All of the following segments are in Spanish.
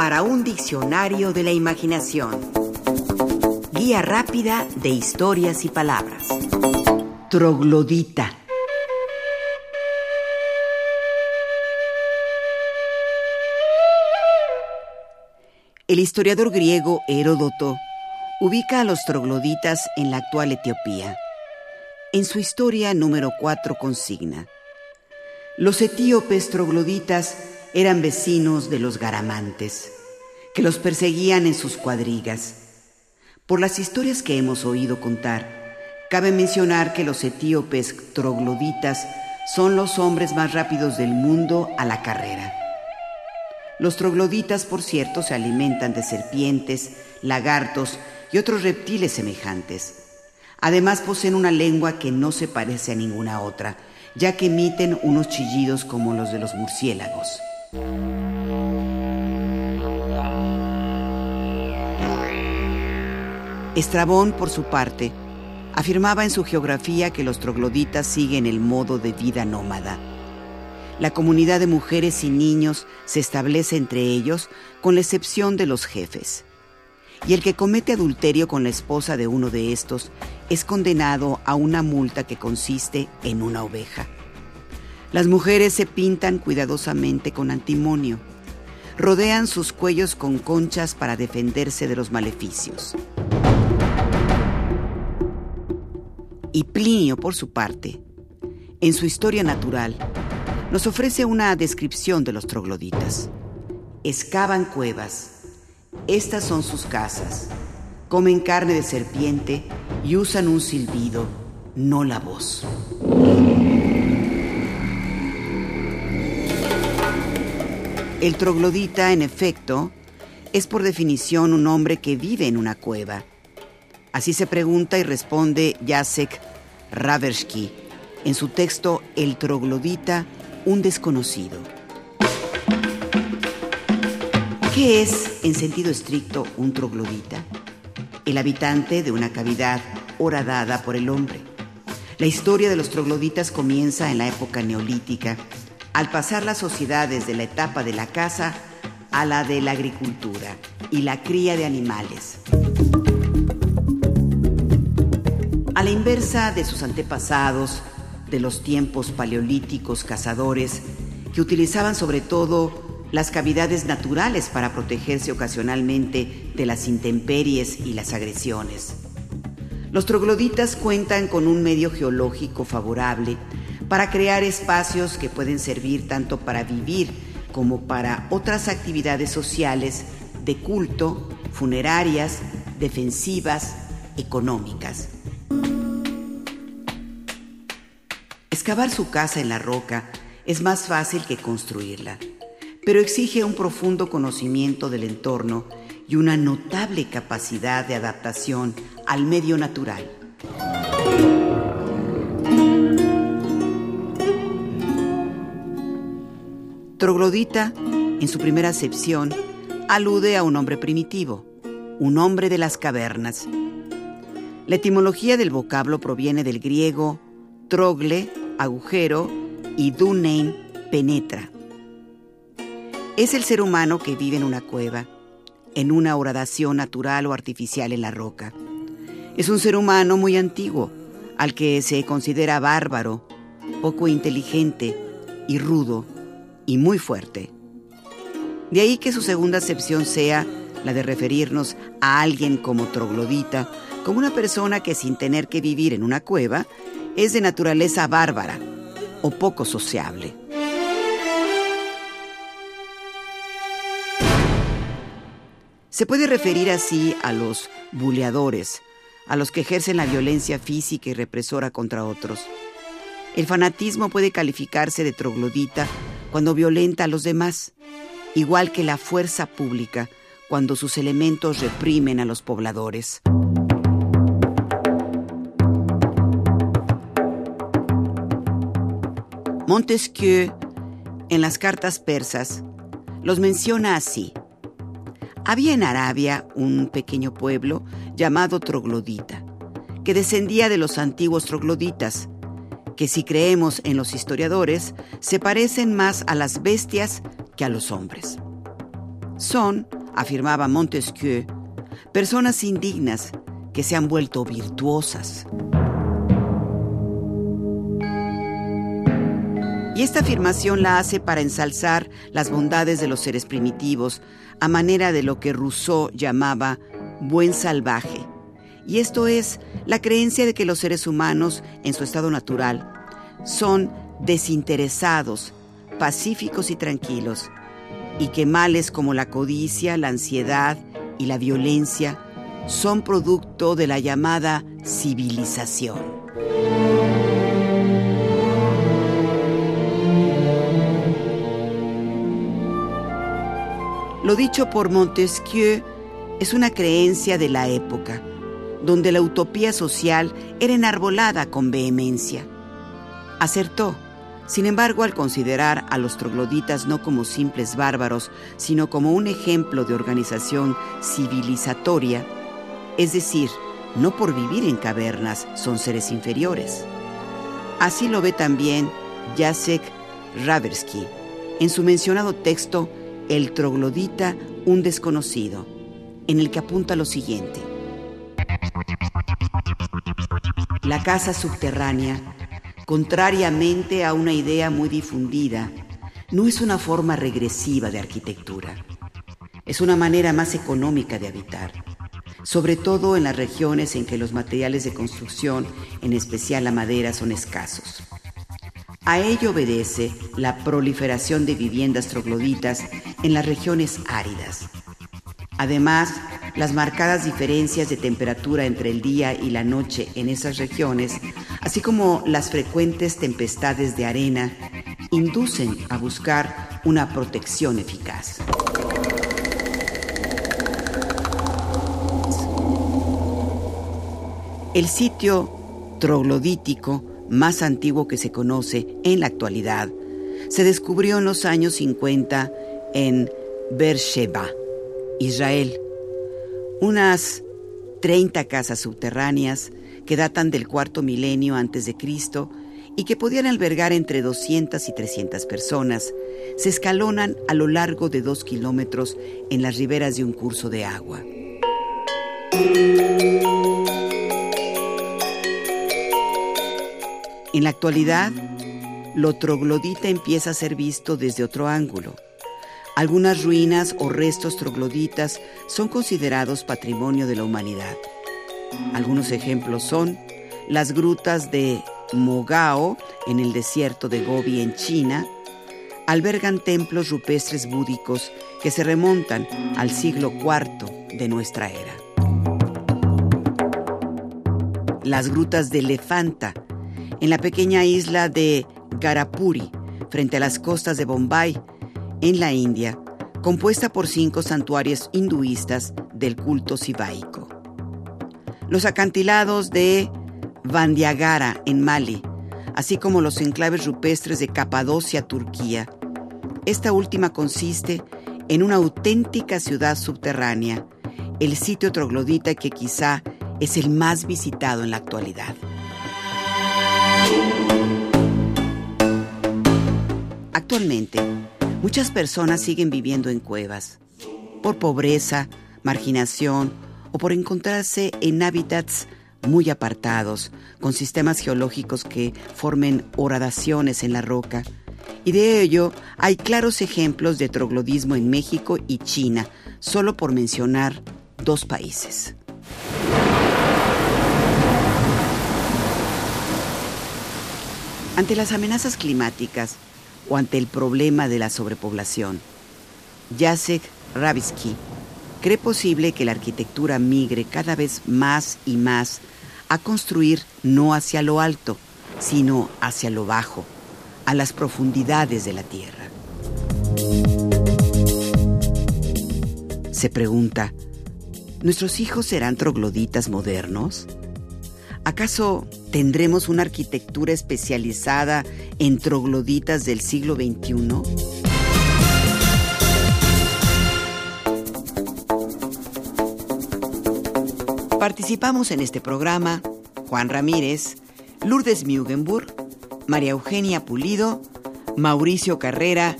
para un diccionario de la imaginación. Guía rápida de historias y palabras. Troglodita. El historiador griego Heródoto ubica a los trogloditas en la actual Etiopía. En su historia número 4 consigna, los etíopes trogloditas eran vecinos de los garamantes, que los perseguían en sus cuadrigas. Por las historias que hemos oído contar, cabe mencionar que los etíopes trogloditas son los hombres más rápidos del mundo a la carrera. Los trogloditas, por cierto, se alimentan de serpientes, lagartos y otros reptiles semejantes. Además poseen una lengua que no se parece a ninguna otra, ya que emiten unos chillidos como los de los murciélagos. Estrabón, por su parte, afirmaba en su geografía que los trogloditas siguen el modo de vida nómada. La comunidad de mujeres y niños se establece entre ellos, con la excepción de los jefes. Y el que comete adulterio con la esposa de uno de estos es condenado a una multa que consiste en una oveja. Las mujeres se pintan cuidadosamente con antimonio. Rodean sus cuellos con conchas para defenderse de los maleficios. Y Plinio, por su parte, en su historia natural, nos ofrece una descripción de los trogloditas. Excavan cuevas. Estas son sus casas. Comen carne de serpiente y usan un silbido, no la voz. El troglodita, en efecto, es por definición un hombre que vive en una cueva. Así se pregunta y responde Jacek Raversky en su texto El troglodita, un desconocido. ¿Qué es, en sentido estricto, un troglodita? El habitante de una cavidad horadada por el hombre. La historia de los trogloditas comienza en la época neolítica al pasar las sociedades de la etapa de la caza a la de la agricultura y la cría de animales. A la inversa de sus antepasados, de los tiempos paleolíticos cazadores, que utilizaban sobre todo las cavidades naturales para protegerse ocasionalmente de las intemperies y las agresiones. Los trogloditas cuentan con un medio geológico favorable para crear espacios que pueden servir tanto para vivir como para otras actividades sociales de culto, funerarias, defensivas, económicas. Excavar su casa en la roca es más fácil que construirla, pero exige un profundo conocimiento del entorno y una notable capacidad de adaptación al medio natural. Troglodita, en su primera acepción, alude a un hombre primitivo, un hombre de las cavernas. La etimología del vocablo proviene del griego trogle, agujero, y dunein, penetra. Es el ser humano que vive en una cueva, en una horadación natural o artificial en la roca. Es un ser humano muy antiguo, al que se considera bárbaro, poco inteligente y rudo y muy fuerte. De ahí que su segunda acepción sea la de referirnos a alguien como troglodita, como una persona que sin tener que vivir en una cueva, es de naturaleza bárbara o poco sociable. Se puede referir así a los buleadores, a los que ejercen la violencia física y represora contra otros. El fanatismo puede calificarse de troglodita cuando violenta a los demás, igual que la fuerza pública cuando sus elementos reprimen a los pobladores. Montesquieu, en las cartas persas, los menciona así. Había en Arabia un pequeño pueblo llamado Troglodita, que descendía de los antiguos trogloditas, que si creemos en los historiadores, se parecen más a las bestias que a los hombres. Son, afirmaba Montesquieu, personas indignas que se han vuelto virtuosas. Y esta afirmación la hace para ensalzar las bondades de los seres primitivos, a manera de lo que Rousseau llamaba buen salvaje. Y esto es la creencia de que los seres humanos, en su estado natural, son desinteresados, pacíficos y tranquilos, y que males como la codicia, la ansiedad y la violencia son producto de la llamada civilización. Lo dicho por Montesquieu es una creencia de la época, donde la utopía social era enarbolada con vehemencia. Acertó, sin embargo, al considerar a los trogloditas no como simples bárbaros, sino como un ejemplo de organización civilizatoria, es decir, no por vivir en cavernas son seres inferiores. Así lo ve también Jacek Raversky en su mencionado texto el troglodita, un desconocido, en el que apunta lo siguiente. La casa subterránea, contrariamente a una idea muy difundida, no es una forma regresiva de arquitectura. Es una manera más económica de habitar, sobre todo en las regiones en que los materiales de construcción, en especial la madera, son escasos. A ello obedece la proliferación de viviendas trogloditas en las regiones áridas. Además, las marcadas diferencias de temperatura entre el día y la noche en esas regiones, así como las frecuentes tempestades de arena, inducen a buscar una protección eficaz. El sitio troglodítico más antiguo que se conoce en la actualidad, se descubrió en los años 50 en Beersheba, Israel. Unas 30 casas subterráneas que datan del cuarto milenio antes de Cristo y que podían albergar entre 200 y 300 personas, se escalonan a lo largo de dos kilómetros en las riberas de un curso de agua. En la actualidad, lo troglodita empieza a ser visto desde otro ángulo. Algunas ruinas o restos trogloditas son considerados patrimonio de la humanidad. Algunos ejemplos son las grutas de Mogao en el desierto de Gobi en China, albergan templos rupestres búdicos que se remontan al siglo IV de nuestra era. Las grutas de Elefanta en la pequeña isla de Garapuri, frente a las costas de Bombay, en la India, compuesta por cinco santuarios hinduistas del culto sivaico. Los acantilados de Vandiagara, en Mali, así como los enclaves rupestres de Capadocia, Turquía. Esta última consiste en una auténtica ciudad subterránea, el sitio troglodita que quizá es el más visitado en la actualidad. Actualmente, muchas personas siguen viviendo en cuevas, por pobreza, marginación o por encontrarse en hábitats muy apartados, con sistemas geológicos que formen horadaciones en la roca. Y de ello hay claros ejemplos de troglodismo en México y China, solo por mencionar dos países. Ante las amenazas climáticas o ante el problema de la sobrepoblación, Jacek Ravisky cree posible que la arquitectura migre cada vez más y más a construir no hacia lo alto, sino hacia lo bajo, a las profundidades de la tierra. Se pregunta, ¿nuestros hijos serán trogloditas modernos? ¿Acaso tendremos una arquitectura especializada en trogloditas del siglo XXI? Participamos en este programa Juan Ramírez, Lourdes Mugenburg, María Eugenia Pulido, Mauricio Carrera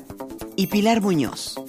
y Pilar Muñoz.